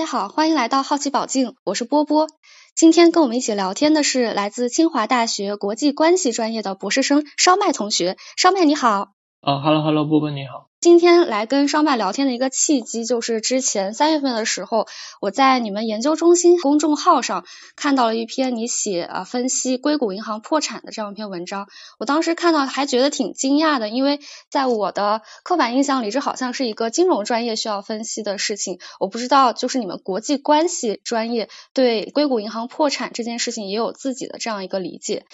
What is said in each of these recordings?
大家好，欢迎来到好奇宝镜，我是波波。今天跟我们一起聊天的是来自清华大学国际关系专业的博士生烧麦同学，烧麦你好。啊哈喽哈喽，波波你好。今天来跟商办聊天的一个契机，就是之前三月份的时候，我在你们研究中心公众号上看到了一篇你写啊分析硅谷银行破产的这样一篇文章。我当时看到还觉得挺惊讶的，因为在我的刻板印象里，这好像是一个金融专业需要分析的事情。我不知道，就是你们国际关系专业对硅谷银行破产这件事情也有自己的这样一个理解。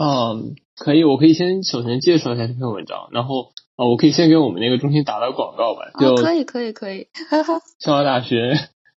嗯，可以，我可以先首先介绍一下这篇文章，然后。啊，我可以先给我们那个中心打打广告吧，就可以可以可以。清华大学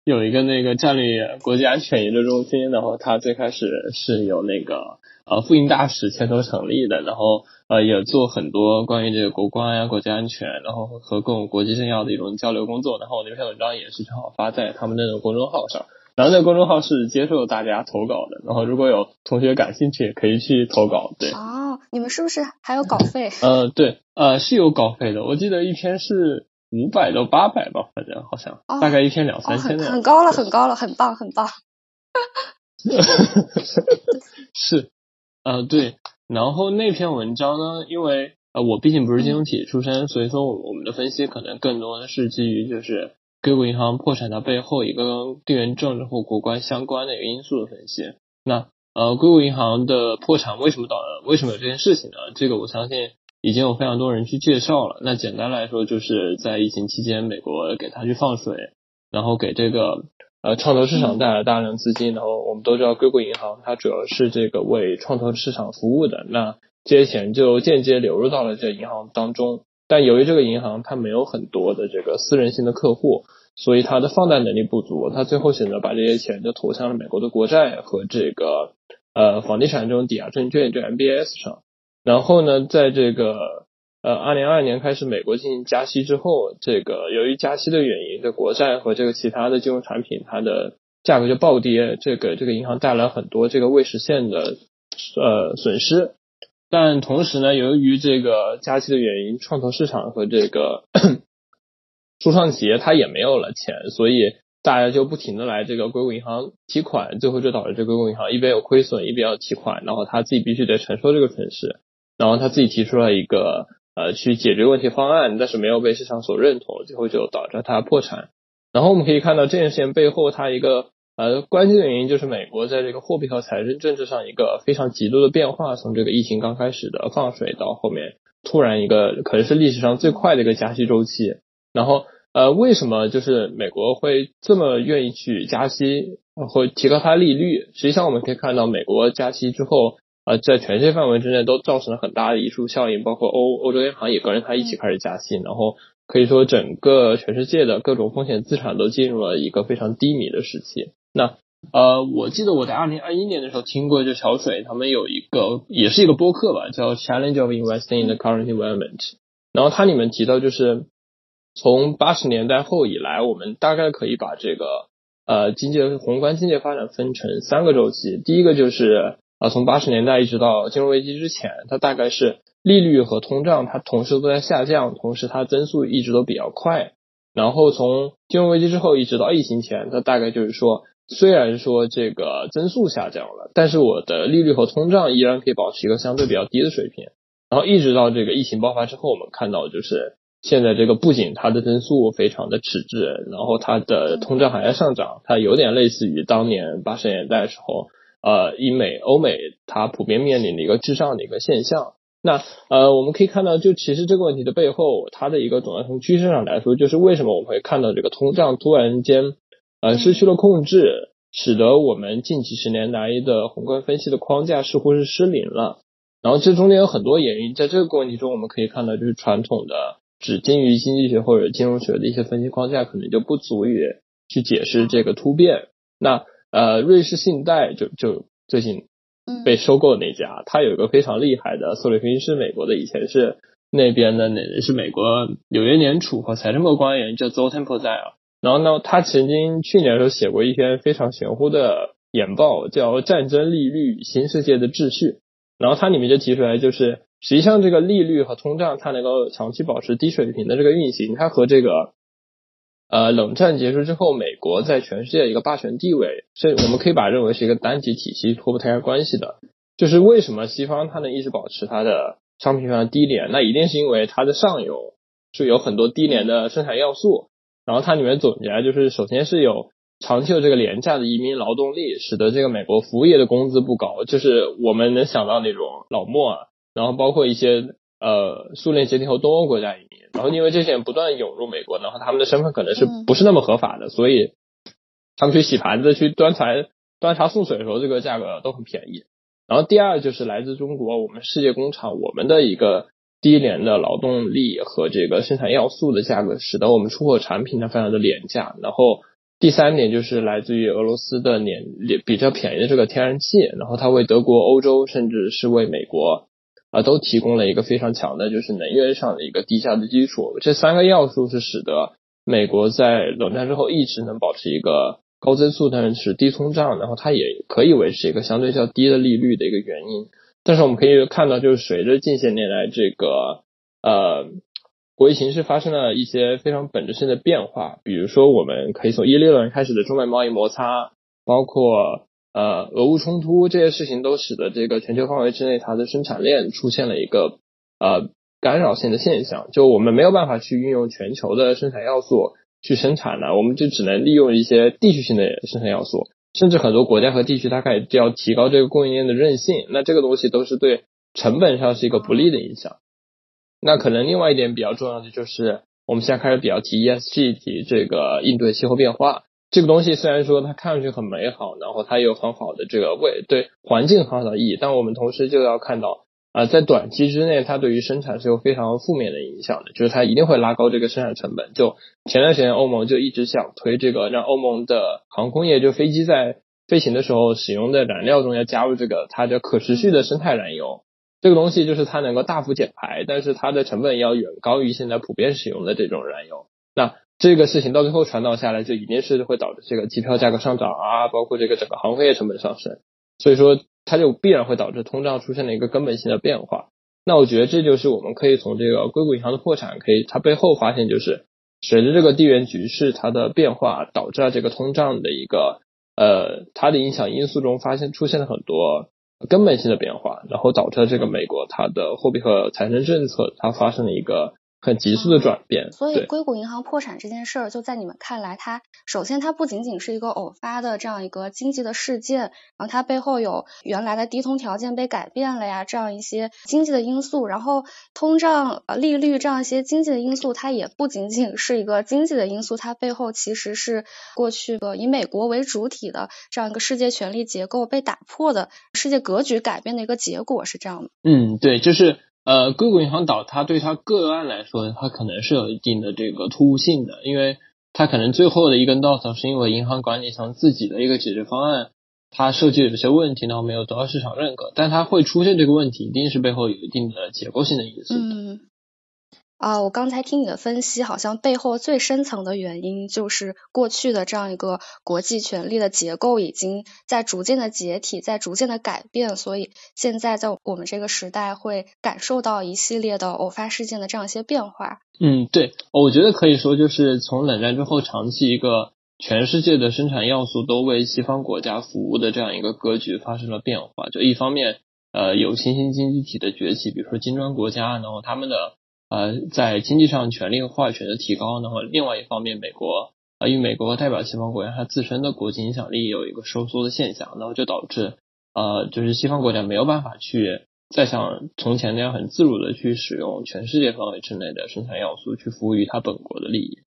有一个那个战略国际安全研究中心，然后它最开始是由那个呃副印大使牵头成立的，然后呃也做很多关于这个国关呀、国家安全，然后和各种国际政要的一种交流工作。然后我那篇文章也是正好发在他们那个公众号上，然后那个公众号是接受大家投稿的，然后如果有同学感兴趣，也可以去投稿。对。哦你们是不是还有稿费？呃，对，呃，是有稿费的。我记得一篇是五百到八百吧，反正好像，大概一篇两三千的。很高了，很高了，很棒，很棒。是，呃，对。然后那篇文章呢，因为呃，我毕竟不是金融体出身，所以说我们的分析可能更多的是基于就是硅谷银行破产的背后一个跟地缘政治或国关相关的一个因素的分析。那。呃，硅谷银行的破产为什么导为什么有这件事情呢？这个我相信已经有非常多人去介绍了。那简单来说，就是在疫情期间，美国给他去放水，然后给这个呃创投市场带来大量资金。然后我们都知道，硅谷银行它主要是这个为创投市场服务的，那这些钱就间接流入到了这银行当中。但由于这个银行它没有很多的这个私人性的客户，所以它的放贷能力不足，它最后选择把这些钱就投向了美国的国债和这个。呃，房地产这种抵押证券，就 MBS 上，然后呢，在这个呃二零二二年开始，美国进行加息之后，这个由于加息的原因，这国债和这个其他的金融产品，它的价格就暴跌，这个这个银行带来很多这个未实现的呃损失。但同时呢，由于这个加息的原因，创投市场和这个 初创企业它也没有了钱，所以。大家就不停的来这个硅谷银行提款，最后就导致这硅谷银行一边有亏损，一边要提款，然后他自己必须得承受这个损失，然后他自己提出了一个呃去解决问题方案，但是没有被市场所认同，最后就导致他破产。然后我们可以看到这件事情背后，它一个呃关键的原因就是美国在这个货币和财政政策上一个非常极度的变化，从这个疫情刚开始的放水到后面突然一个可能是历史上最快的一个加息周期，然后。呃，为什么就是美国会这么愿意去加息，会提高它利率？实际上我们可以看到，美国加息之后，呃，在全世界范围之内都造成了很大的移出效应，包括欧欧洲央行也跟着它一起开始加息，然后可以说整个全世界的各种风险资产都进入了一个非常低迷的时期。那呃，我记得我在二零二一年的时候听过，就小水他们有一个也是一个播客吧，叫 Challenge of Investing in the Current Environment，然后它里面提到就是。从八十年代后以来，我们大概可以把这个呃经济宏观经济发展分成三个周期。第一个就是啊，从八十年代一直到金融危机之前，它大概是利率和通胀它同时都在下降，同时它增速一直都比较快。然后从金融危机之后一直到疫情前，它大概就是说，虽然说这个增速下降了，但是我的利率和通胀依然可以保持一个相对比较低的水平。然后一直到这个疫情爆发之后，我们看到就是。现在这个不仅它的增速非常的迟滞，然后它的通胀还在上涨，它有点类似于当年八十年代时候，呃，英美、欧美它普遍面临的一个滞胀的一个现象。那呃，我们可以看到，就其实这个问题的背后，它的一个总要从趋势上来说，就是为什么我们会看到这个通胀突然间呃失去了控制，使得我们近几十年来的宏观分析的框架似乎是失灵了。然后这中间有很多原因，在这个问题中，我们可以看到就是传统的。只基于经济学或者金融学的一些分析框架，可能就不足以去解释这个突变。那呃，瑞士信贷就就最近被收购的那家，他有一个非常厉害的策略分析师，美国的，以前是那边的，那是美国纽约联储和财政部官员，叫 Zoltan p o z e l 然后呢，他曾经去年的时候写过一篇非常玄乎的研报，叫《战争利率与新世界的秩序》。然后它里面就提出来，就是。实际上，这个利率和通胀它能够长期保持低水平的这个运行，它和这个呃，冷战结束之后，美国在全世界一个霸权地位，是我们可以把认为是一个单极体系脱不开关系的。就是为什么西方它能一直保持它的商品非常低廉，那一定是因为它的上游是有很多低廉的生产要素。然后它里面总结就是，首先是有长期的这个廉价的移民劳动力，使得这个美国服务业的工资不高，就是我们能想到那种老莫啊，然后包括一些。呃，苏联解体后东欧国家移民，然后因为这些人不断涌入美国，然后他们的身份可能是不是那么合法的，所以他们去洗盘子、去端茶、端茶送水的时候，这个价格都很便宜。然后第二就是来自中国，我们世界工厂，我们的一个低廉的劳动力和这个生产要素的价格，使得我们出口产品呢非常的廉价。然后第三点就是来自于俄罗斯的廉比较便宜的这个天然气，然后它为德国、欧洲，甚至是为美国。啊，都提供了一个非常强的，就是能源上的一个低价的基础。这三个要素是使得美国在冷战之后一直能保持一个高增速，但是低通胀，然后它也可以维持一个相对较低的利率的一个原因。但是我们可以看到，就是随着近些年来这个呃国际形势发生了一些非常本质性的变化，比如说我们可以从一六年开始的中美贸易摩擦，包括。呃，俄乌冲突这些事情都使得这个全球范围之内它的生产链出现了一个呃干扰性的现象，就我们没有办法去运用全球的生产要素去生产了，我们就只能利用一些地区性的生产要素，甚至很多国家和地区它开始就要提高这个供应链的韧性，那这个东西都是对成本上是一个不利的影响。那可能另外一点比较重要的就是，我们现在开始比较提 ESG，提这个应对气候变化。这个东西虽然说它看上去很美好，然后它有很好的这个为对环境很好的意义，但我们同时就要看到啊，在短期之内，它对于生产是有非常负面的影响的，就是它一定会拉高这个生产成本。就前段时间欧盟就一直想推这个，让欧盟的航空业就飞机在飞行的时候使用的燃料中要加入这个它的可持续的生态燃油。这个东西就是它能够大幅减排，但是它的成本要远高于现在普遍使用的这种燃油。那这个事情到最后传导下来，就一定是会导致这个机票价格上涨啊，包括这个整个航空业成本上升，所以说它就必然会导致通胀出现了一个根本性的变化。那我觉得这就是我们可以从这个硅谷银行的破产，可以它背后发现就是随着这个地缘局势它的变化，导致了这个通胀的一个呃它的影响因素中发现出现了很多根本性的变化，然后导致了这个美国它的货币和财政政策它发生了一个。很急速的转变，所以硅谷银行破产这件事儿，就在你们看来，它首先它不仅仅是一个偶发的这样一个经济的事件，然后它背后有原来的低通条件被改变了呀，这样一些经济的因素，然后通胀、呃利率这样一些经济的因素，它也不仅仅是一个经济的因素，它背后其实是过去的以美国为主体的这样一个世界权力结构被打破的世界格局改变的一个结果，是这样的。嗯，对，就是。呃，硅谷银行倒塌对它个案来说，它可能是有一定的这个突兀性的，因为它可能最后的一根稻草是因为银行管理层自己的一个解决方案，它设计有些问题，然后没有得到市场认可，但它会出现这个问题，一定是背后有一定的结构性的因素。嗯。啊，我刚才听你的分析，好像背后最深层的原因就是过去的这样一个国际权力的结构已经在逐渐的解体，在逐渐的改变，所以现在在我们这个时代会感受到一系列的偶发事件的这样一些变化。嗯，对，我觉得可以说就是从冷战之后，长期一个全世界的生产要素都为西方国家服务的这样一个格局发生了变化。就一方面，呃，有新兴经济体的崛起，比如说金砖国家，然后他们的。呃，在经济上权力和话语权的提高，然后另外一方面，美国啊，因为美国代表西方国家，它自身的国际影响力有一个收缩的现象，那么就导致呃，就是西方国家没有办法去再像从前那样很自如的去使用全世界范围之内的生产要素去服务于它本国的利益。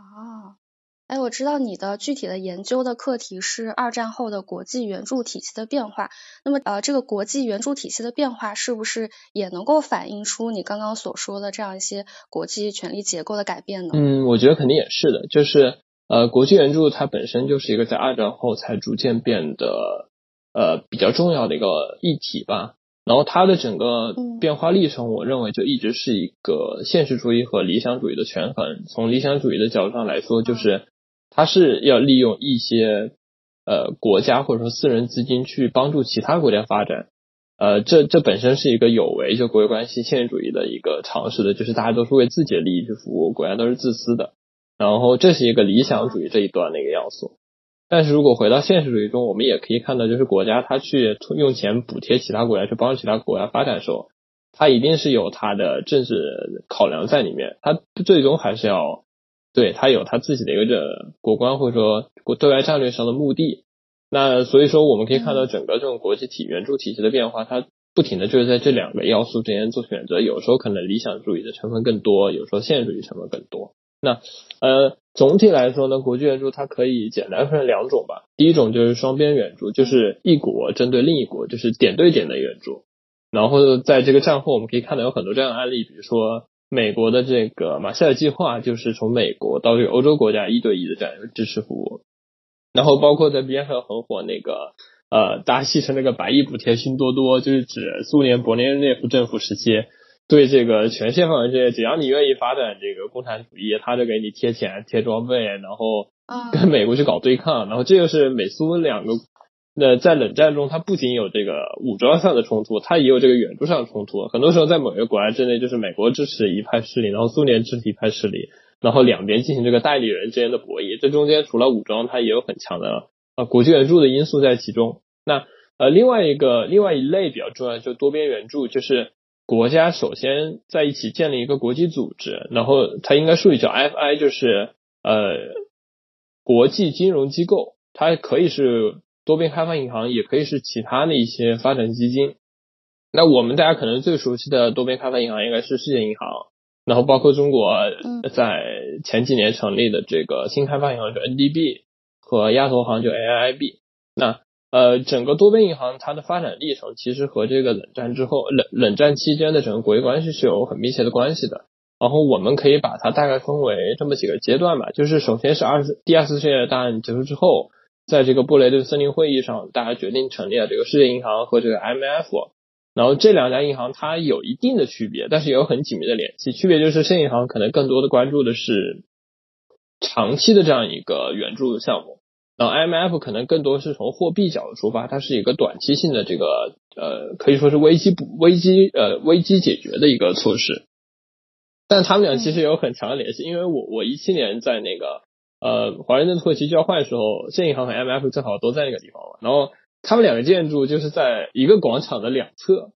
哎，我知道你的具体的研究的课题是二战后的国际援助体系的变化。那么，呃，这个国际援助体系的变化是不是也能够反映出你刚刚所说的这样一些国际权力结构的改变呢？嗯，我觉得肯定也是的。就是呃，国际援助它本身就是一个在二战后才逐渐变得呃比较重要的一个议题吧。然后它的整个变化历程，我认为就一直是一个现实主义和理想主义的权衡。从理想主义的角度上来说，就是它是要利用一些呃国家或者说私人资金去帮助其他国家发展，呃，这这本身是一个有违就国际关系现实主义的一个常识的，就是大家都是为自己的利益去服务，国家都是自私的。然后这是一个理想主义这一端的一个要素。但是如果回到现实主义中，我们也可以看到，就是国家它去用钱补贴其他国家，去帮助其他国家发展的时候，它一定是有它的政治考量在里面，它最终还是要对它有它自己的一个这国关或者说国对外战略上的目的。那所以说，我们可以看到整个这种国际体援助体系的变化，它不停的就是在这两个要素之间做选择，有时候可能理想主义的成分更多，有时候现实主义成分更多。那呃，总体来说呢，国际援助它可以简单分成两种吧。第一种就是双边援助，就是一国针对另一国，就是点对点的援助。然后在这个战后，我们可以看到有很多这样的案例，比如说美国的这个马歇尔计划，就是从美国到这个欧洲国家一对一的这样一个支持服务。然后包括在边上很火那个呃，大家戏称那个百亿补贴拼多多，就是指苏联勃列日涅夫政府时期。对这个全线范围之内，只要你愿意发展这个共产主义，他就给你贴钱、贴装备，然后跟美国去搞对抗。然后这就是美苏两个，那在冷战中，它不仅有这个武装上的冲突，它也有这个援助上的冲突。很多时候在某一个国家之内，就是美国支持一派势力，然后苏联支持一派势力，然后两边进行这个代理人之间的博弈。这中间除了武装，它也有很强的呃国际援助的因素在其中。那呃另外一个另外一类比较重要，就多边援助，就是。国家首先在一起建立一个国际组织，然后它应该术语叫 FI，就是呃国际金融机构，它可以是多边开发银行，也可以是其他的一些发展基金。那我们大家可能最熟悉的多边开发银行应该是世界银行，然后包括中国在前几年成立的这个新开发银行就 NDB 和亚投行就 AIIB。那呃，整个多边银行它的发展历程，其实和这个冷战之后冷冷战期间的整个国际关系是有很密切的关系的。然后我们可以把它大概分为这么几个阶段吧，就是首先是二次第二次世界大战结束之后，在这个布雷顿森林会议上，大家决定成立了这个世界银行和这个 IMF。然后这两家银行它有一定的区别，但是也有很紧密的联系。区别就是世界银行可能更多的关注的是长期的这样一个援助项目。然后 IMF 可能更多是从货币角度出发，它是一个短期性的这个呃，可以说是危机不危机呃危机解决的一个措施。但他们俩其实有很强的联系，因为我我一七年在那个呃华盛顿土耳其交换的时候，建银行和 IMF 正好都在那个地方嘛。然后他们两个建筑就是在一个广场的两侧，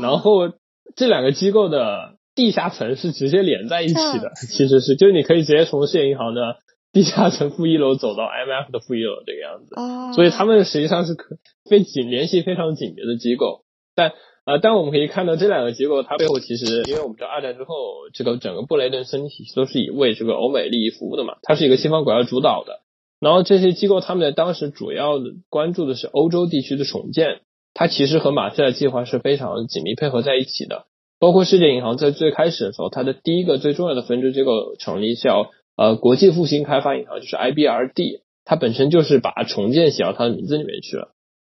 然后这两个机构的地下层是直接连在一起的，其实是就是你可以直接从现银行的。地下层负一楼走到 IMF 的负一楼这个样子，所以他们实际上是可非紧联系非常紧密的机构。但呃，但我们可以看到这两个机构，它背后其实，因为我们知道二战之后，这个整个布雷顿森林体系都是以为这个欧美利益服务的嘛，它是一个西方国家主导的。然后这些机构他们在当时主要的关注的是欧洲地区的重建，它其实和马歇尔计划是非常紧密配合在一起的。包括世界银行在最开始的时候，它的第一个最重要的分支机构成立叫。呃，国际复兴开发银行就是 IBRD，它本身就是把重建写到它的名字里面去了。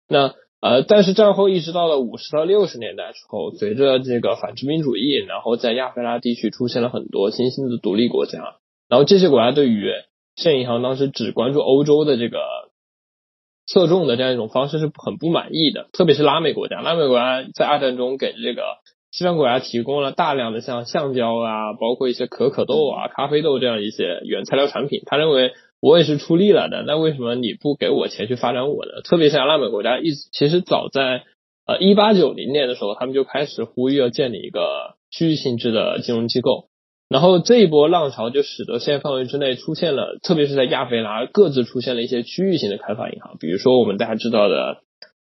那呃，但是战后一直到了五十到六十年代之后，随着这个反殖民主义，然后在亚非拉地区出现了很多新兴的独立国家，然后这些国家对于现银行当时只关注欧洲的这个侧重的这样一种方式是很不满意的，特别是拉美国家，拉美国家在二战中给这个。西方国家提供了大量的像橡胶啊，包括一些可可豆啊、咖啡豆这样一些原材料产品。他认为我也是出力了的，那为什么你不给我钱去发展我呢？特别像拉美国家，一其实早在呃一八九零年的时候，他们就开始呼吁要建立一个区域性质的金融机构。然后这一波浪潮就使得现在范围之内出现了，特别是在亚非拉各自出现了一些区域性的开发银行，比如说我们大家知道的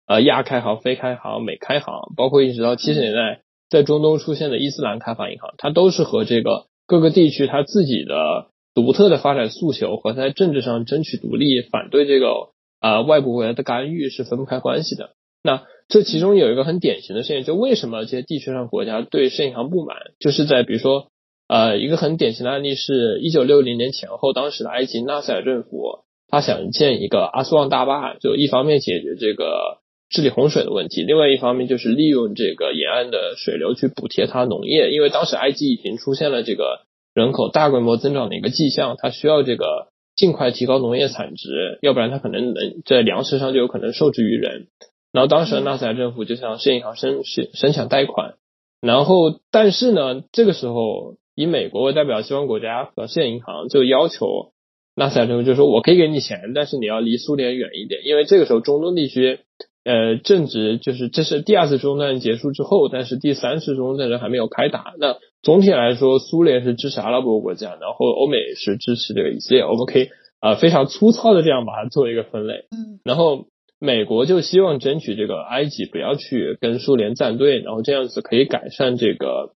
呃亚开行、非开行、美开行，包括一直到七十年代。在中东出现的伊斯兰开发银行，它都是和这个各个地区它自己的独特的发展诉求和在政治上争取独立、反对这个啊外部国家的干预是分不开关系的。那这其中有一个很典型的事情，就为什么这些地区上国家对世银行不满，就是在比如说呃一个很典型的案例是一九六零年前后，当时的埃及纳赛尔政府他想建一个阿斯旺大坝，就一方面解决这个。治理洪水的问题，另外一方面就是利用这个沿岸的水流去补贴它农业，因为当时埃及已经出现了这个人口大规模增长的一个迹象，它需要这个尽快提高农业产值，要不然它可能能在粮食上就有可能受制于人。然后当时的纳赛尔政府就向世界银行申申申请贷款，然后但是呢，这个时候以美国为代表西方国家和世界银行就要求纳赛尔政府，就说我可以给你钱，但是你要离苏联远一点，因为这个时候中东地区呃正值就是这是第二次中东战争结束之后，但是第三次中东战争还没有开打。那总体来说，苏联是支持阿拉伯国家，然后欧美是支持这个以色列。我们可以啊非常粗糙的这样把它做一个分类。嗯，然后。美国就希望争取这个埃及不要去跟苏联站队，然后这样子可以改善这个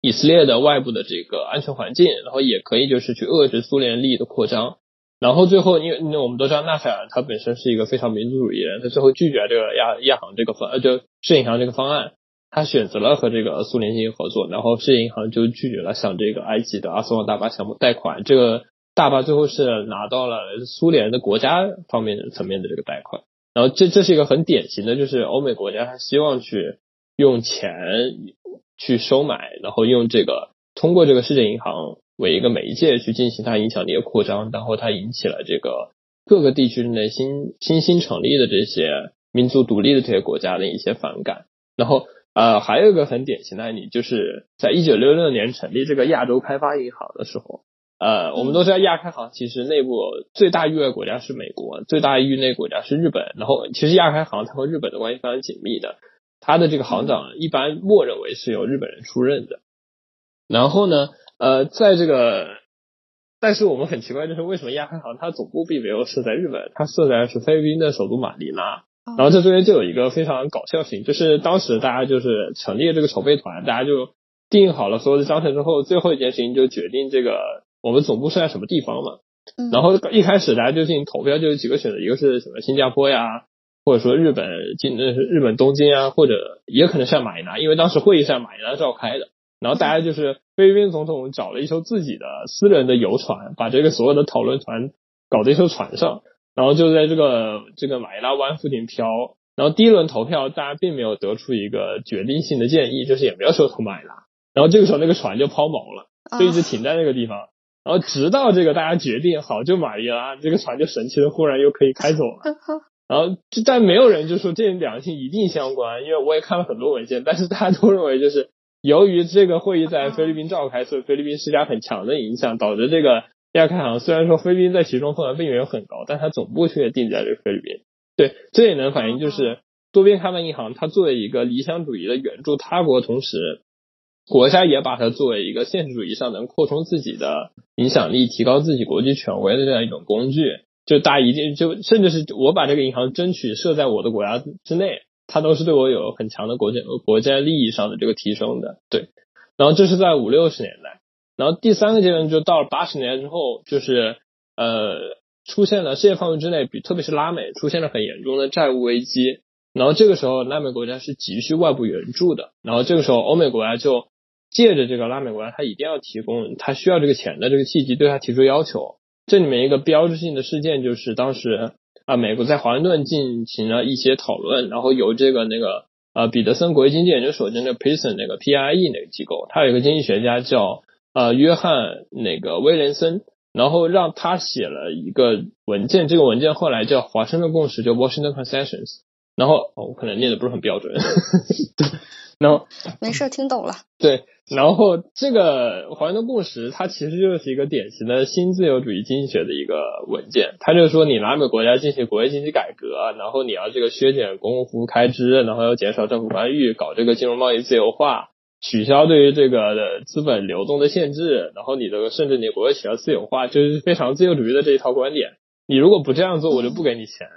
以色列的外部的这个安全环境，然后也可以就是去遏制苏联利益的扩张。然后最后，因为那我们都知道纳赛尔他本身是一个非常民族主义人，他最后拒绝这个亚亚航这个方呃就世界银行这个方案，他选择了和这个苏联进行合作，然后世界银行就拒绝了向这个埃及的阿斯旺大巴项目贷款，这个大巴最后是拿到了苏联的国家方面层面的这个贷款。然后这这是一个很典型的，就是欧美国家他希望去用钱去收买，然后用这个通过这个世界银行为一个媒介去进行它影响力的扩张，然后它引起了这个各个地区内新新兴成立的这些民族独立的这些国家的一些反感。然后呃还有一个很典型的案例，就是在一九六六年成立这个亚洲开发银行的时候。呃，我们都知道亚开行其实内部最大域外国家是美国，最大域内国家是日本。然后其实亚开行它和日本的关系非常紧密的，它的这个行长一般默认为是由日本人出任的。然后呢，呃，在这个，但是我们很奇怪，就是为什么亚开行它总部并没有设在日本，它设在是菲律宾的首都马尼拉。然后这中间就有一个非常搞笑性，就是当时大家就是成立这个筹备团，大家就定好了所有的章程之后，最后一件事情就决定这个。我们总部是在什么地方嘛？然后一开始大家就进行投票，就有几个选择，一个是什么新加坡呀，或者说日本进那是日本东京啊，或者也可能是马尼拉，因为当时会议是在马尼拉召开的。然后大家就是菲律宾总统找了一艘自己的私人的游船，把这个所有的讨论团搞在一艘船上，然后就在这个这个马尼拉湾附近飘。然后第一轮投票，大家并没有得出一个决定性的建议，就是也没有说投马尼拉。然后这个时候那个船就抛锚了，就一直停在那个地方。然后直到这个大家决定好，就马尼拉这个船就神奇的忽然又可以开走了。然后就但没有人就说这两性一定相关，因为我也看了很多文献，但是大家都认为就是由于这个会议在菲律宾召开，所以菲律宾施加很强的影响，导致这个亚开行虽然说菲律宾在其中份额并没有很高，但它总部却定在这个菲律宾。对，这也能反映就是多边开发银行它作为一个理想主义的援助他国，同时。国家也把它作为一个现实主义上能扩充自己的影响力、提高自己国际权威的这样一种工具。就大家一定就甚至是我把这个银行争取设在我的国家之内，它都是对我有很强的国家国家利益上的这个提升的。对，然后这是在五六十年代，然后第三个阶段就到了八十年代之后，就是呃出现了世界范围之内，比特别是拉美出现了很严重的债务危机。然后这个时候拉美国家是急需外部援助的，然后这个时候欧美国家就。借着这个拉美国家，他一定要提供他需要这个钱的这个契机，对他提出要求。这里面一个标志性的事件就是当时啊，美国在华盛顿进行了一些讨论，然后由这个那个呃彼得森国际经济研究所就那个 Pearson 那个 PIE 那个机构，他有一个经济学家叫呃约翰那个威廉森，然后让他写了一个文件，这个文件后来叫华盛顿共识，叫 Washington Concessions。然后我可能念的不是很标准，对然后没事，听懂了。对。然后这个华盛顿共识，它其实就是一个典型的新自由主义经济学的一个文件。它就是说，你拉美国家进行国内经济改革，然后你要这个削减公共服务开支，然后要减少政府干预，搞这个金融贸易自由化，取消对于这个的资本流动的限制，然后你的甚至你国有企业私有化，就是非常自由主义的这一套观点。你如果不这样做，我就不给你钱。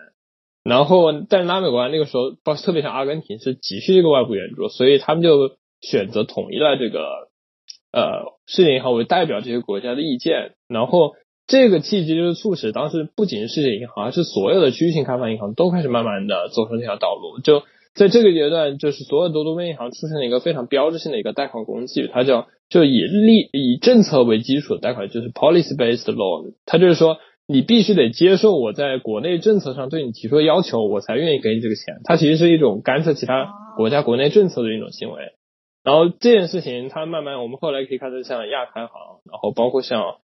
然后，但是拉美国家那个时候，特别像阿根廷，是急需这个外部援助，所以他们就。选择统一了这个呃世界银行为代表这些国家的意见，然后这个契机就是促使当时不仅是世界银行，而是所有的区域性开发银行都开始慢慢的走上这条道路。就在这个阶段，就是所有的多边银行出现了一个非常标志性的一个贷款工具，它叫就以利以政策为基础的贷款，就是 policy based loan。它就是说你必须得接受我在国内政策上对你提出的要求，我才愿意给你这个钱。它其实是一种干涉其他国家国内政策的一种行为。然后这件事情，它慢慢，我们后来可以看到，像亚开行，然后包括像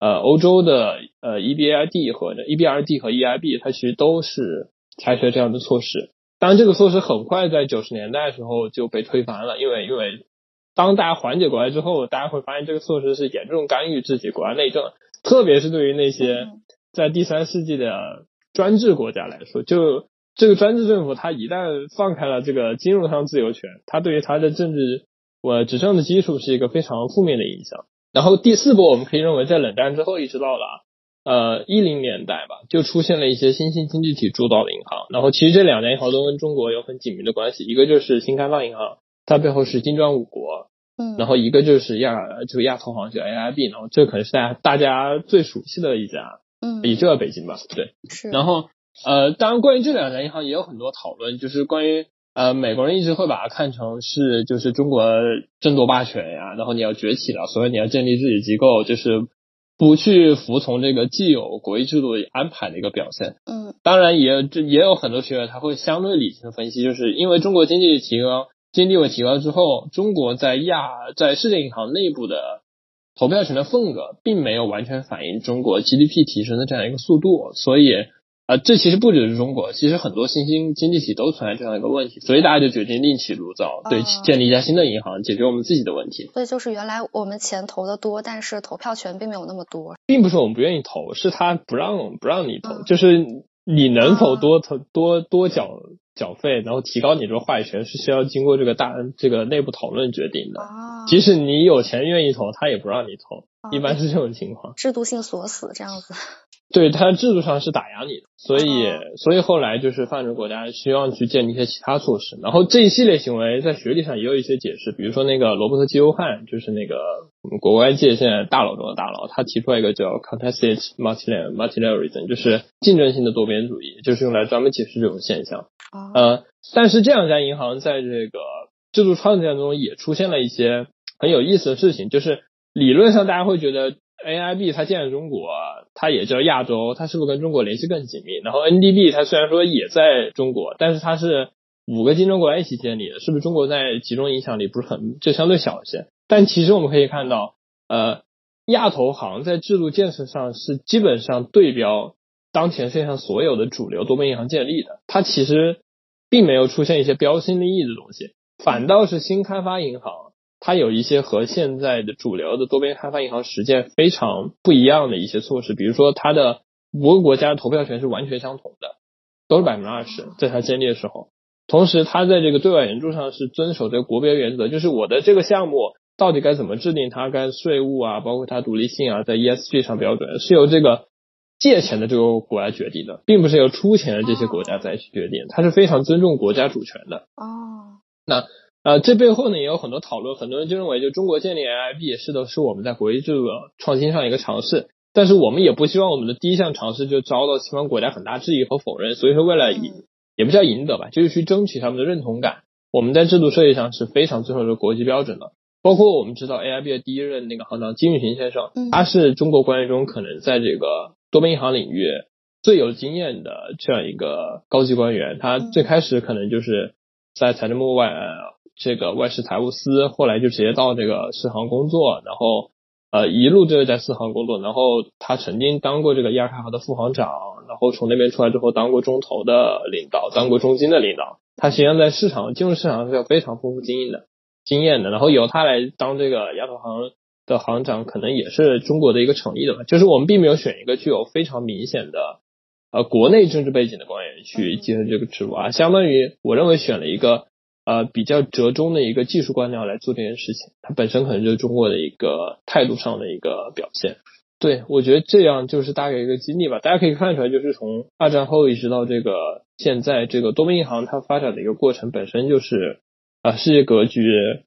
呃欧洲的呃 EBRD 和 EBRD 和 EIB，它其实都是采取了这样的措施。当然，这个措施很快在九十年代的时候就被推翻了，因为因为当大家缓解过来之后，大家会发现这个措施是严重干预自己国家内政，特别是对于那些在第三世纪的专制国家来说，就这个专制政府，它一旦放开了这个金融上自由权，它对于它的政治我执政的基础是一个非常负面的影响。然后第四波，我们可以认为在冷战之后意识到了呃一零年代吧，就出现了一些新兴经济体主导的银行。然后其实这两家银行都跟中国有很紧密的关系，一个就是新开发银行，它背后是金砖五国，嗯，然后一个就是亚就亚投行，就 AIB，然后这可能是大家大家最熟悉的一家，嗯，也就在北京吧，对，是。然后呃，当然关于这两家银行也有很多讨论，就是关于。呃，美国人一直会把它看成是就是中国争夺霸权呀，然后你要崛起了，所以你要建立自己机构，就是不去服从这个既有国际制度安排的一个表现。嗯，当然也这也有很多学者他会相对理性的分析，就是因为中国经济提高，经济地位提高之后，中国在亚在世界银行内部的投票权的份额并没有完全反映中国 GDP 提升的这样一个速度，所以。啊，这其实不只是中国，其实很多新兴经济体都存在这样一个问题，所以大家就决定另起炉灶，对，建立一家新的银行，解决我们自己的问题。所以就是原来我们钱投的多，但是投票权并没有那么多。并不是我们不愿意投，是他不让不让你投，就是你能否多投多多缴缴费，然后提高你这个话语权，是需要经过这个大这个内部讨论决定的。即使你有钱愿意投，他也不让你投，一般是这种情况。制度性锁死这样子。对它制度上是打压你的，所以所以后来就是发展国家希望去建立一些其他措施，然后这一系列行为在学历上也有一些解释，比如说那个罗伯特基欧汉，就是那个国外界现在大佬中的大佬，他提出来一个叫 contested multilateralism，就是竞争性的多边主义，就是用来专门解释这种现象。呃，但是这两家银行在这个制度创建中也出现了一些很有意思的事情，就是理论上大家会觉得。AIB 它建在中国，它也叫亚洲，它是不是跟中国联系更紧密？然后 NDB 它虽然说也在中国，但是它是五个金砖国家一起建立的，是不是中国在集中影响力不是很就相对小一些？但其实我们可以看到，呃，亚投行在制度建设上是基本上对标当前世界上所有的主流多边银行建立的，它其实并没有出现一些标新立异的东西，反倒是新开发银行。它有一些和现在的主流的多边开发银行实践非常不一样的一些措施，比如说它的五个国家的投票权是完全相同的，都是百分之二十，在它建立的时候。同时，它在这个对外援助上是遵守这个国别原则，就是我的这个项目到底该怎么制定，它该税务啊，包括它独立性啊，在 ESG 上标准是由这个借钱的这个国家决定的，并不是由出钱的这些国家再去决定，它是非常尊重国家主权的。哦，那。呃，这背后呢也有很多讨论，很多人就认为，就中国建立 AIB 也是的是我们在国际制度创新上一个尝试，但是我们也不希望我们的第一项尝试就遭到西方国家很大质疑和否认，所以说为了赢，也不叫赢得吧，就是去争取他们的认同感，我们在制度设计上是非常遵守这个国际标准的。包括我们知道 AIB 的第一任那个行长金玉平先生，他是中国官员中可能在这个多边银行领域最有经验的这样一个高级官员，他最开始可能就是在财政部外。这个外事财务司后来就直接到这个世行工作，然后呃一路就是在世行工作，然后他曾经当过这个亚开行的副行长，然后从那边出来之后当过中投的领导，当过中金的领导，他实际上在市场金融市场是有非常丰富经验的经验的，然后由他来当这个亚投行的行长，可能也是中国的一个诚意的吧，就是我们并没有选一个具有非常明显的呃国内政治背景的官员去接任这个职务啊，相当于我认为选了一个。呃，比较折中的一个技术官僚来做这件事情，它本身可能就是中国的一个态度上的一个表现。对我觉得这样就是大概一个经历吧。大家可以看出来，就是从二战后一直到这个现在，这个多边银行它发展的一个过程，本身就是啊世界格局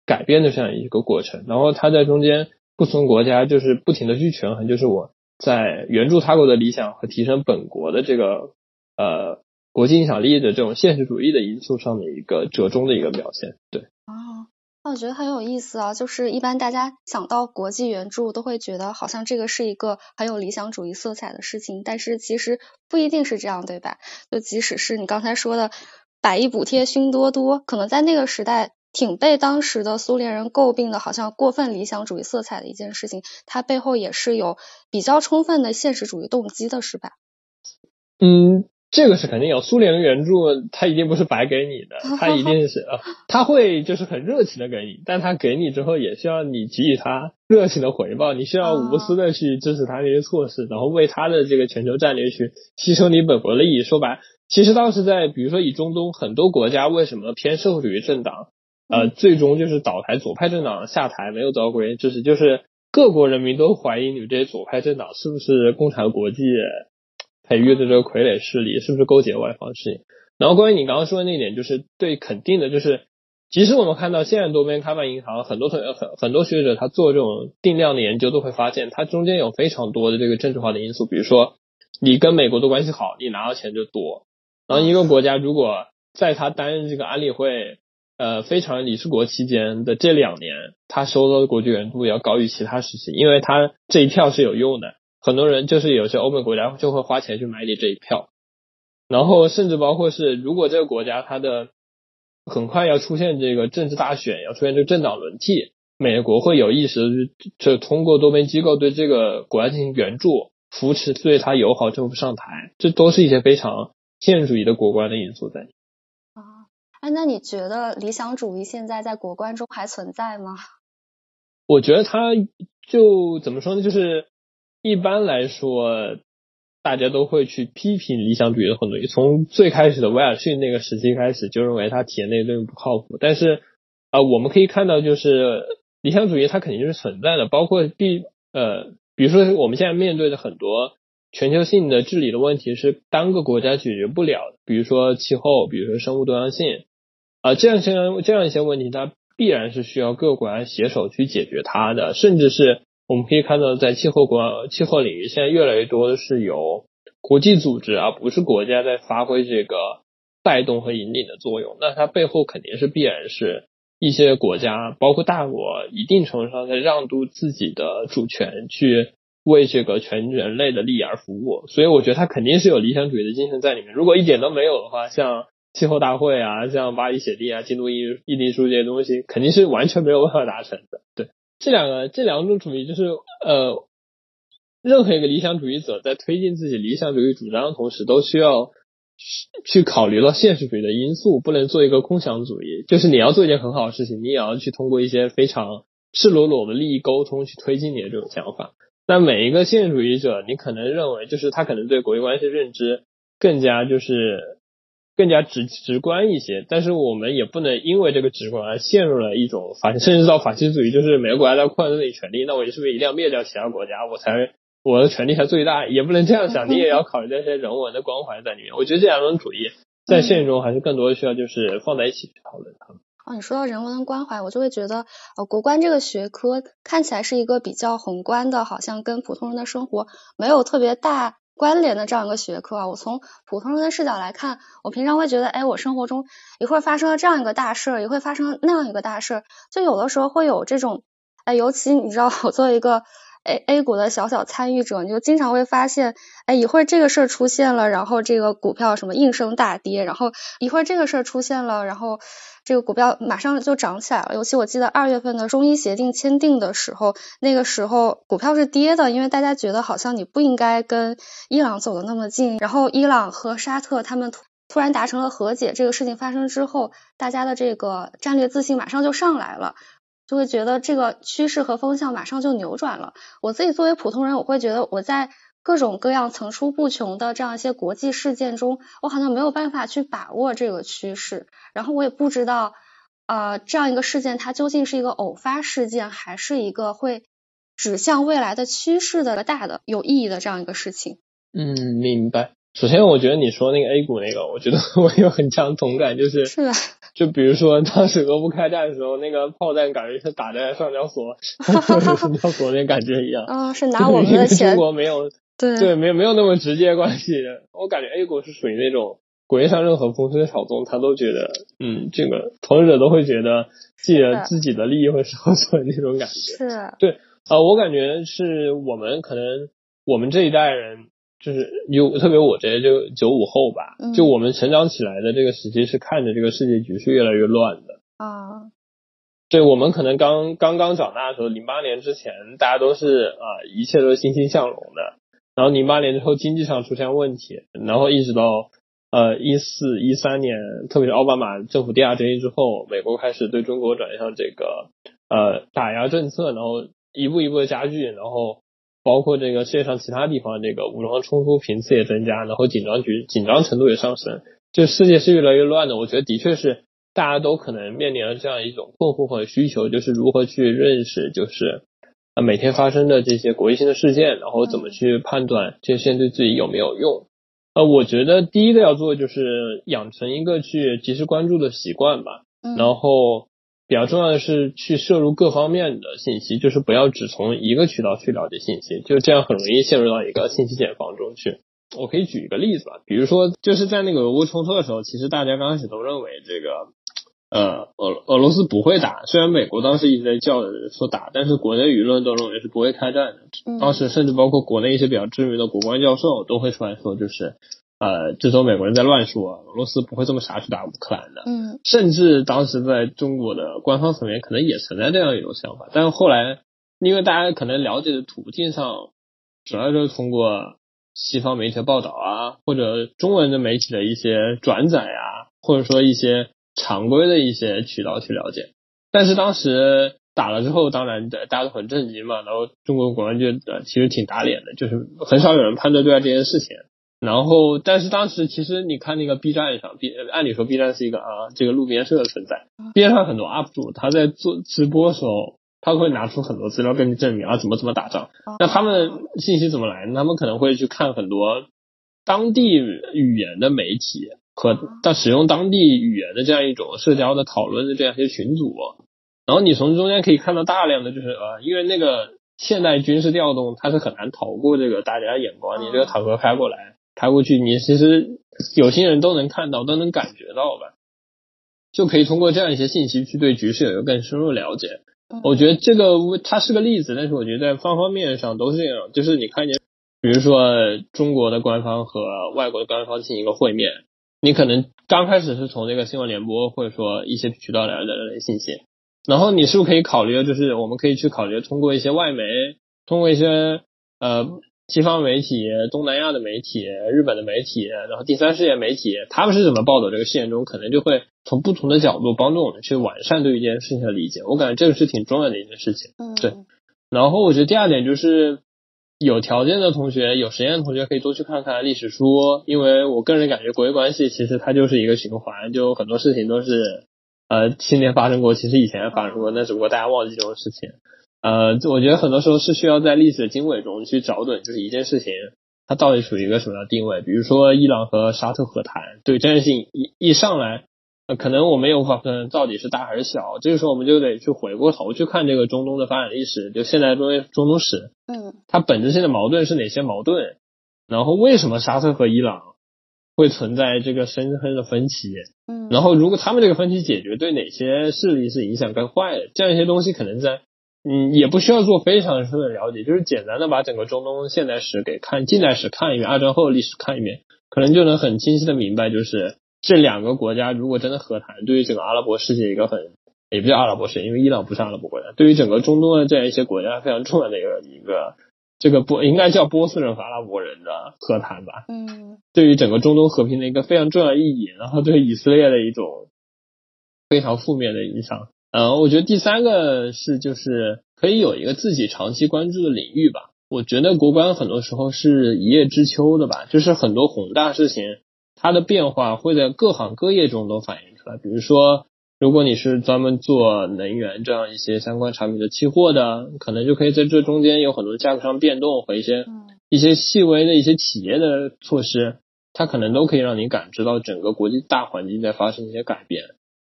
改变的这样一个过程。然后它在中间不同国家就是不停的去权衡，就是我在援助他国的理想和提升本国的这个呃。国际影响力的这种现实主义的因素上的一个折中的一个表现，对。哦，那我觉得很有意思啊，就是一般大家想到国际援助，都会觉得好像这个是一个很有理想主义色彩的事情，但是其实不一定是这样，对吧？就即使是你刚才说的百亿补贴拼多多，可能在那个时代挺被当时的苏联人诟病的，好像过分理想主义色彩的一件事情，它背后也是有比较充分的现实主义动机的，是吧？嗯。这个是肯定有，苏联的援助他一定不是白给你的，他一定是呃，他会就是很热情的给你，但他给你之后也需要你给予他热情的回报，你需要无私的去支持他这些措施，然后为他的这个全球战略去牺牲你本国利益。说白，其实当时在比如说以中东很多国家为什么偏社会主义政党，呃，最终就是倒台左派政党下台没有得到国人支持，就是各国人民都怀疑你们这些左派政党是不是共产国际。培育的这个傀儡势力是不是勾结外方势力？然后关于你刚刚说的那点，就是对肯定的，就是即使我们看到现在多边开放银行，很多同学很很多学者他做这种定量的研究，都会发现它中间有非常多的这个政治化的因素。比如说，你跟美国的关系好，你拿到钱就多。然后一个国家如果在他担任这个安理会呃非常理事国期间的这两年，他收到的国际援助要高于其他时期，因为他这一票是有用的。很多人就是有些欧美国家就会花钱去买你这一票，然后甚至包括是如果这个国家它的很快要出现这个政治大选，要出现这个政党轮替，美国会有意识就通过多边机构对这个国家进行援助扶持，对他友好政府上台，这都是一些非常现实主义的国关的因素在。啊，哎，那你觉得理想主义现在在国关中还存在吗？我觉得它就怎么说呢，就是。一般来说，大家都会去批评理想主义的很多。从最开始的威尔逊那个时期开始，就认为他体验那东西不靠谱。但是啊，我们可以看到，就是理想主义它肯定是存在的。包括比呃，比如说我们现在面对的很多全球性的治理的问题，是单个国家解决不了的。比如说气候，比如说生物多样性啊，这样些这样一些问题，它必然是需要各国家携手去解决它的，甚至是。我们可以看到，在气候国气候领域，现在越来越多的是由国际组织，而不是国家在发挥这个带动和引领的作用。那它背后肯定是必然是一些国家，包括大国，一定程度上在让渡自己的主权，去为这个全人类的利益而服务。所以，我觉得它肯定是有理想主义的精神在里面。如果一点都没有的话，像气候大会啊，像巴黎协定啊，京都议议定书这些东西，肯定是完全没有办法达成的。对。这两个这两种主义就是呃，任何一个理想主义者在推进自己理想主义主张的同时，都需要去考虑到现实主义的因素，不能做一个空想主义。就是你要做一件很好的事情，你也要去通过一些非常赤裸裸的利益沟通去推进你的这种想法。但每一个现实主义者，你可能认为就是他可能对国际关系认知更加就是。更加直直观一些，但是我们也不能因为这个直观而陷入了一种法，甚至到法西斯主义，就是每个国家在扩大自己权利，那我是不是一定要灭掉其他国家，我才我的权利才最大？也不能这样想，你也要考虑那些人文的关怀在里面。我觉得这两种主义在现实中还是更多的需要就是放在一起去讨论它们。哦，你说到人文的关怀，我就会觉得，呃，国关这个学科看起来是一个比较宏观的，好像跟普通人的生活没有特别大。关联的这样一个学科啊，我从普通人的视角来看，我平常会觉得，哎，我生活中一会儿发生了这样一个大事儿，一会儿发生那样一个大事儿，就有的时候会有这种，哎，尤其你知道，我作为一个 A A 股的小小参与者，你就经常会发现，哎，一会儿这个事儿出现了，然后这个股票什么应声大跌，然后一会儿这个事儿出现了，然后。这个股票马上就涨起来了，尤其我记得二月份的中伊协定签订的时候，那个时候股票是跌的，因为大家觉得好像你不应该跟伊朗走的那么近。然后伊朗和沙特他们突突然达成了和解，这个事情发生之后，大家的这个战略自信马上就上来了，就会觉得这个趋势和风向马上就扭转了。我自己作为普通人，我会觉得我在。各种各样层出不穷的这样一些国际事件中，我好像没有办法去把握这个趋势，然后我也不知道，呃，这样一个事件它究竟是一个偶发事件，还是一个会指向未来的趋势的大的有意义的这样一个事情。嗯，明白。首先，我觉得你说那个 A 股那个，我觉得 我有很强同感，就是是啊，就比如说当时俄乌开战的时候，那个炮弹感觉是打在上交所，上交所那感觉一样。啊，是拿我们的钱。中国没有。对，没有没有那么直接关系的。我感觉 A 股是属于那种国际上任何风吹草动，他都觉得，嗯，这个投资者都会觉得自己的自己的利益会受损那种感觉。是。对，啊，我感觉是我们可能我们这一代人，就是有特别我这些就九五后吧，就我们成长起来的这个时期是看着这个世界局势越来越乱的。啊。对我们可能刚刚刚长大的时候，零八年之前，大家都是啊，一切都是欣欣向荣的。然后零八年之后经济上出现问题，然后一直到呃一四一三年，特别是奥巴马政府第二针之后，美国开始对中国转向这个呃打压政策，然后一步一步的加剧，然后包括这个世界上其他地方这个武装冲突频次也增加，然后紧张局紧张程度也上升，就世界是越来越乱的。我觉得的确是大家都可能面临了这样一种困惑和需求，就是如何去认识，就是啊每天发生的这些国际性的事件，然后怎么去判断这些事件对自己有没有用。呃，我觉得第一个要做就是养成一个去及时关注的习惯吧。嗯然后比较重要的是去摄入各方面的信息，就是不要只从一个渠道去了解信息，就这样很容易陷入到一个信息茧房中去。我可以举一个例子吧，比如说就是在那个俄乌冲突的时候，其实大家刚开始都认为这个呃俄俄罗斯不会打，虽然美国当时一直在叫着说打，但是国内舆论都认为是不会开战的。嗯当时甚至包括国内一些比较知名的国关教授都会出来说，就是呃这都美国人在乱说，俄罗斯不会这么傻去打乌克兰的。嗯甚至当时在中国的官方层面可能也存在这样一种想法，但是后来因为大家可能了解的途径上，主要就是通过西方媒体的报道啊，或者中文的媒体的一些转载啊，或者说一些常规的一些渠道去了解。但是当时打了之后，当然大家都很震惊嘛，然后中国国安就呃其实挺打脸的，就是很少有人判断对待这件事情。然后，但是当时其实你看那个 B 站上，B 按理说 B 站是一个啊这个路边社的存在，B 站上很多 UP 主他在做直播的时候，他会拿出很多资料跟你证明啊怎么怎么打仗。那他们信息怎么来呢？他们可能会去看很多当地语言的媒体和但使用当地语言的这样一种社交的讨论的这样一些群组，然后你从中间可以看到大量的就是呃，因为那个现代军事调动它是很难逃过这个大家的眼光，你这个坦克开过来开过去，你其实有心人都能看到，都能感觉到吧，就可以通过这样一些信息去对局势有一个更深入了解。我觉得这个它是个例子，但是我觉得在方方面面上都是这样。就是你看见，比如说中国的官方和外国的官方进行一个会面，你可能刚开始是从这个新闻联播或者说一些渠道来的信息，然后你是不是可以考虑，就是我们可以去考虑通过一些外媒，通过一些呃西方媒体、东南亚的媒体、日本的媒体，然后第三世界媒体，他们是怎么报道这个事件中，可能就会从不同的角度帮助我们去完善对一件事情的理解。我感觉这个是挺重要的一件事情。嗯对然后我觉得第二点就是，有条件的同学、有时间的同学可以多去看看历史书，因为我个人感觉国际关系其实它就是一个循环，就很多事情都是呃今年发生过，其实以前发生过，那只不过大家忘记这种事情。呃，就我觉得很多时候是需要在历史的经纬中去找准，就是一件事情它到底处于一个什么样的定位。比如说伊朗和沙特和谈，对这件事情一一上来。呃，可能我们也无法分辨到底是大还是小，这个时候我们就得去回过头去看这个中东的发展历史，就现代中中东史，嗯它本质性的矛盾是哪些矛盾，然后为什么沙特和伊朗会存在这个深深的分歧，嗯，然后如果他们这个分歧解决，对哪些势力是影响更坏的，这样一些东西可能在嗯也不需要做非常深的了解，就是简单的把整个中东现代史给看近代史看一遍，二战后历史看一遍，可能就能很清晰的明白，就是这两个国家如果真的和谈，对于整个阿拉伯世界一个很也不叫阿拉伯世界，因为伊朗不是阿拉伯国家，对于整个中东的这样一些国家非常重要的一个一个这个波应该叫波斯人和阿拉伯人的和谈吧，嗯对于整个中东和平的一个非常重要的意义，然后对以色列的一种非常负面的影响。呃，我觉得第三个是就是可以有一个自己长期关注的领域吧。我觉得国关很多时候是一叶知秋的吧，就是很多宏大事情它的变化会在各行各业中都反映出来。比如说，如果你是专门做能源这样一些相关产品的期货的，可能就可以在这中间有很多价格上变动和一些嗯一些细微的一些企业的措施，它可能都可以让你感知到整个国际大环境在发生一些改变，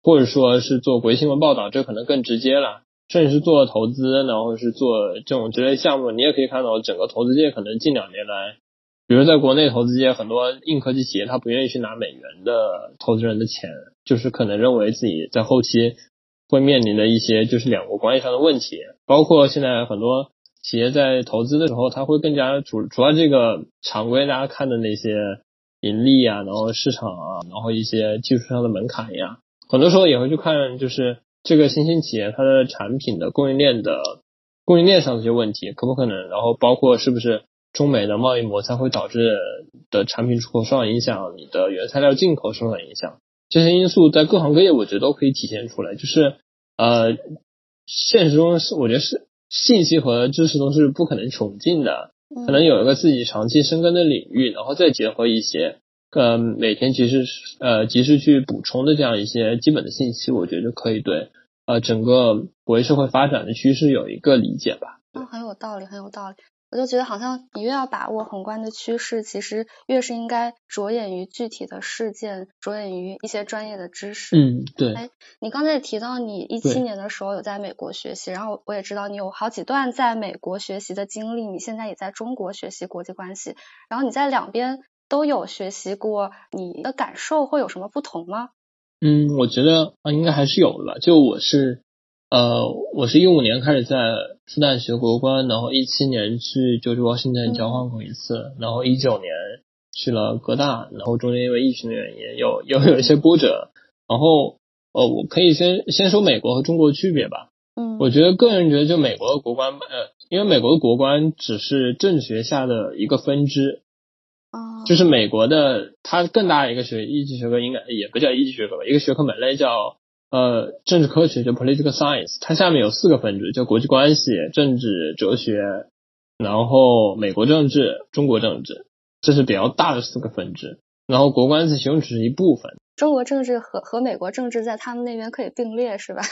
或者说是做国际新闻报道，这可能更直接了。甚至是做投资，然后是做这种之类项目，你也可以看到整个投资界可能近两年来，比如在国内投资界很多硬科技企业，它不愿意去拿美元的投资人的钱，就是可能认为自己在后期会面临的一些就是两国关系上的问题，包括现在很多企业在投资的时候，它会更加主主要这个常规大家看的那些盈利啊，然后市场啊，然后一些技术上的门槛呀，很多时候也会去看就是。这个新兴企业它的产品的供应链的供应链上的一些问题可不可能，然后包括是不是中美的贸易摩擦会导致的产品出口受到影响，你的原材料进口受到影响，这些因素在各行各业我觉得都可以体现出来。就是呃，现实中是我觉得是信息和知识都是不可能穷尽的，可能有一个自己长期深耕的领域，然后再结合一些呃每天及时呃及时去补充的这样一些基本的信息，我觉得可以对呃整个国际社会发展的趋势有一个理解吧。嗯，很有道理，很有道理。我就觉得好像你越要把握宏观的趋势，其实越是应该着眼于具体的事件，着眼于一些专业的知识。嗯，对。哎，你刚才也提到你一七年的时候有在美国学习，然后我也知道你有好几段在美国学习的经历，你现在也在中国学习国际关系，然后你在两边都有学习过，你的感受会有什么不同吗？嗯，我觉得啊，应该还是有的吧。就我是。呃，我是一五年开始在复旦学国关，然后一七年去旧金山交换过一次，然后一九年去了哥大，然后中间因为疫情的原因又又有一些波折，然后呃，我可以先先说美国和中国区别吧。嗯，我觉得个人觉得就美国的国关，呃，因为美国的国关只是政学下的一个分支，啊，就是美国的它更大一个学一级学科应该也不叫一级学科吧，一个学科门类叫。呃，政治科学就 political science，它下面有四个分支，叫国际关系、政治、哲学，然后美国政治、中国政治，这是比较大的四个分支。然后国关系其中只是一部分。中国政治和和美国政治在他们那边可以并列，是吧？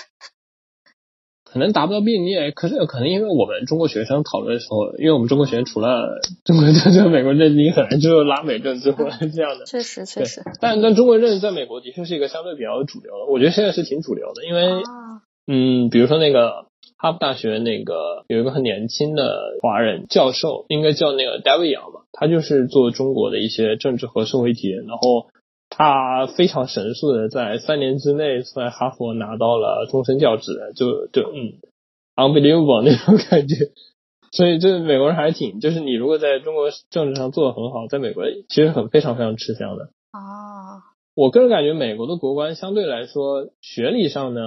可能达不到并列，可是可能因为我们中国学生讨论的时候，因为我们中国学生除了 中国政治、美国政治，你很难就拉美政治或者这样的。确实，确实。但但中国政治在美国的确是一个相对比较主流的，我觉得现在是挺主流的，因为嗯，比如说那个哈佛大学那个有一个很年轻的华人教授，应该叫那个 David Yang 嘛，他就是做中国的一些政治和社会题，然后。他非常神速的在三年之内在哈佛拿到了终身教职，就就嗯，unbelievable 那种感觉。所以这美国人还挺，就是你如果在中国政治上做的很好，在美国其实很非常非常吃香的。啊，我个人感觉美国的国官相对来说学历上呢，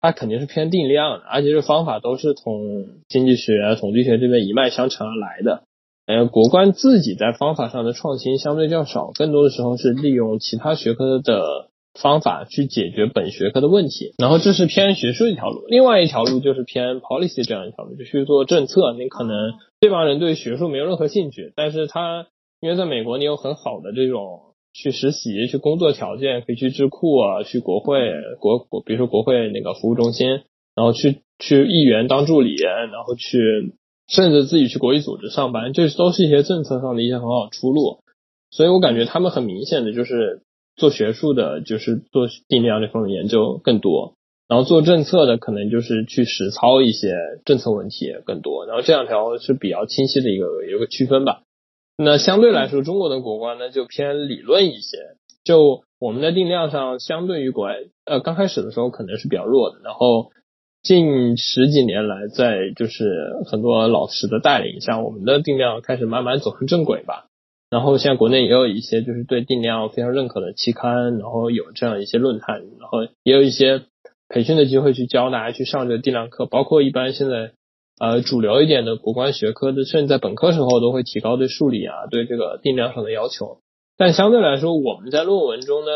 它肯定是偏定量的，而且这方法都是从经济学、统计学这边一脉相承而来的。呃，国关自己在方法上的创新相对较少，更多的时候是利用其他学科的方法去解决本学科的问题。然后这是偏学术一条路，另外一条路就是偏 policy 这样一条路，就去做政策。你可能这帮人对学术没有任何兴趣，但是他因为在美国你有很好的这种去实习、去工作条件，可以去智库啊，去国会国国，比如说国会那个服务中心，然后去去议员当助理，然后去。甚至自己去国际组织上班，这都是一些政策上的一些很好出路。所以我感觉他们很明显的就是做学术的，就是做定量这方面研究更多；然后做政策的，可能就是去实操一些政策问题更多。然后这两条是比较清晰的一个有个区分吧。那相对来说，中国的国关呢就偏理论一些。就我们的定量上，相对于国外，呃，刚开始的时候可能是比较弱的，然后。近十几年来，在就是很多老师的带领下，我们的定量开始慢慢走上正轨吧。然后现在国内也有一些就是对定量非常认可的期刊，然后有这样一些论坛，然后也有一些培训的机会去教大家去上这个定量课。包括一般现在呃主流一点的国关学科的，甚至在本科时候都会提高对数理啊、对这个定量上的要求。但相对来说，我们在论文中呢，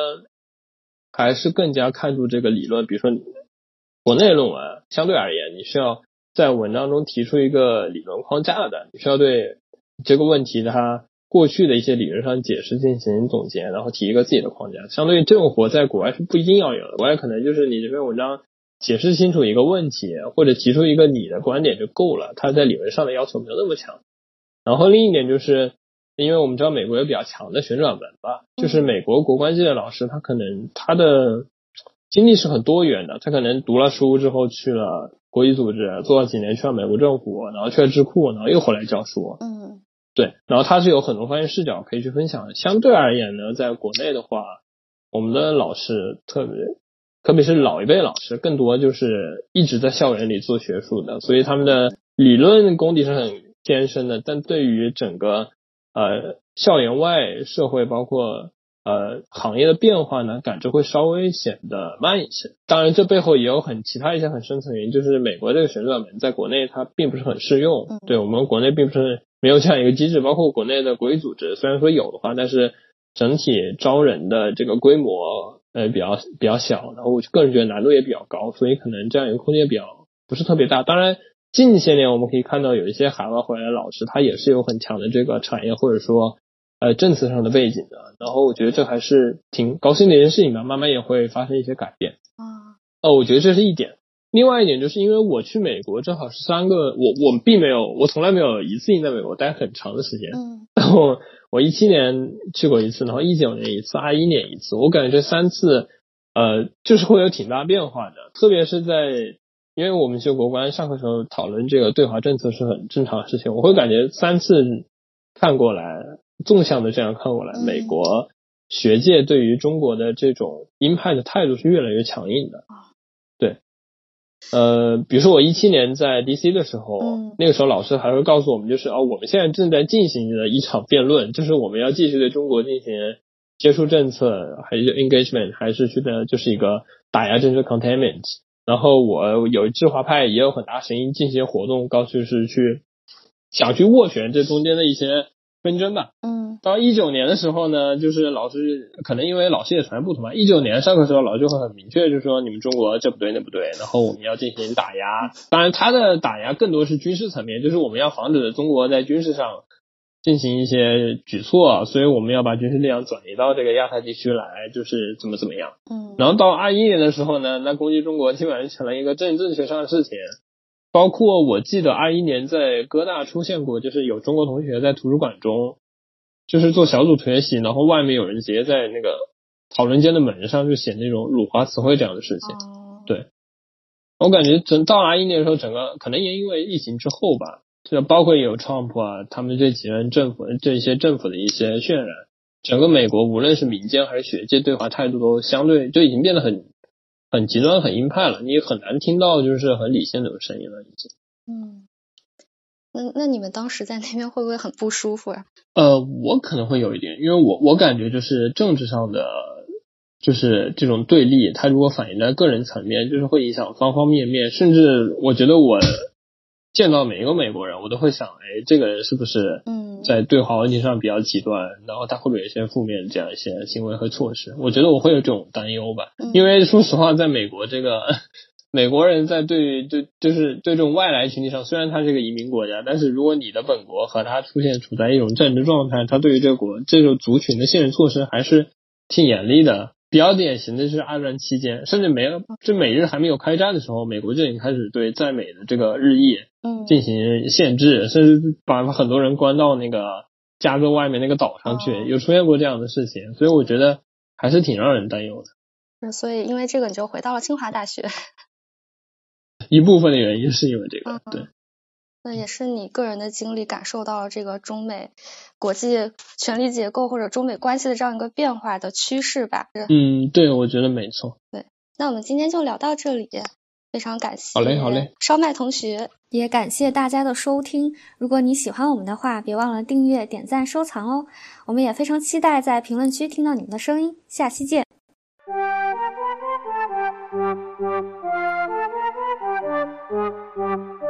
还是更加看重这个理论，比如说。国内论文相对而言，你需要在文章中提出一个理论框架的，你需要对这个问题它过去的一些理论上解释进行总结，然后提一个自己的框架。相对于这种活，在国外是不一定要有的，国外可能就是你这篇文章解释清楚一个问题，或者提出一个你的观点就够了，它在理论上的要求没有那么强。然后另一点就是，因为我们知道美国有比较强的旋转门吧，就是美国国关系的老师，他可能他的。经历是很多元的，他可能读了书之后去了国际组织，做了几年去了美国政府，然后去了智库，然后又回来教书。嗯，对，然后他是有很多方面视角可以去分享的。相对而言呢，在国内的话，我们的老师特别，特别是老一辈老师，更多就是一直在校园里做学术的，所以他们的理论功底是很艰深的。但对于整个呃校园外社会，包括呃行业的变化呢，感知会稍微显得慢一些。当然，这背后也有很其他一些很深层原因，就是美国这个旋转门在国内它并不是很适用，对我们国内并不是没有这样一个机制，包括国内的国际组织虽然说有的话，但是整体招人的这个规模呃比较比较小，然后我个人觉得难度也比较高，所以可能这样一个空间比较不是特别大。当然。近些年我们可以看到有一些海外回来的老师，他也是有很强的这个产业或者说呃政策上的背景的。然后我觉得这还是挺高兴的一件事情吧，慢慢也会发生一些改变。啊，哦，我觉得这是一点。另外一点就是因为我去美国正好是三个，我我并没有，我从来没有一次性在美国待很长的时间。嗯。然后我一七年去过一次，然后一九年一次，二一年一次。我感觉这三次呃就是会有挺大变化的，特别是在。因为我们学国关上课时候讨论这个对华政策是很正常的事情，我会感觉三次看过来，纵向的这样看过来，美国学界对于中国的这种鹰派的态度是越来越强硬的。对，呃，比如说我一七年在 DC 的时候，那个时候老师还会告诉我们，就是哦，我们现在正在进行的一场辩论，就是我们要继续对中国进行接触政策，还是 engagement，还是去的就是一个打压政治 containment。然后我有一支华派也有很大声音进行活动，告诉是去想去斡旋这中间的一些纷争吧。嗯，到一九年的时候呢，就是老师可能因为老师也传不同嘛，一九年上课时候老师就会很明确，就是说你们中国这不对那不对，然后我们要进行打压。当然他的打压更多是军事层面，就是我们要防止中国在军事上。进行一些举措，所以我们要把军事力量转移到这个亚太地区来，就是怎么怎么样。嗯，然后到二一年的时候呢，那攻击中国基本上成了一个政治学上的事情。包括我记得二一年在哥大出现过，就是有中国同学在图书馆中，就是做小组学习，然后外面有人直接在那个讨论间的门上就写那种辱华词汇这样的事情。对，我感觉整到二一年的时候，整个可能也因为疫情之后吧。就包括有 Trump 啊，他们这几任政府这些政府的一些渲染，整个美国无论是民间还是学界对华态度都相对就已经变得很很极端、很鹰派了，你很难听到就是很理性的声音了，已经。嗯，那那你们当时在那边会不会很不舒服呀？呃，我可能会有一点，因为我我感觉就是政治上的就是这种对立，它如果反映在个人层面，就是会影响方方面面，甚至我觉得我。见到每一个美国人，我都会想，哎，这个人是不是嗯在对华问题上比较极端？然后他会不会有一些负面这样一些行为和措施？我觉得我会有这种担忧吧。因为说实话，在美国这个美国人在对对就是对这种外来群体上，虽然他是个移民国家，但是如果你的本国和他出现处在一种战争状态，他对于这个国这种族群的限制措施还是挺严厉的。比较典型的是二战期间，甚至没有就美日还没有开战的时候，美国就已经开始对在美的这个日裔进行限制，甚至把很多人关到那个加州外面那个岛上去，有出现过这样的事情，所以我觉得还是挺让人担忧的。那所以因为这个，你就回到了清华大学。一部分的原因是因为这个，对。那也是你个人的经历，感受到了这个中美国际权力结构或者中美关系的这样一个变化的趋势吧？嗯，对，我觉得没错。对，那我们今天就聊到这里，非常感谢。好嘞，好嘞。烧麦同学，也感谢大家的收听。如果你喜欢我们的话，别忘了订阅、点赞、收藏哦。我们也非常期待在评论区听到你们的声音。下期见。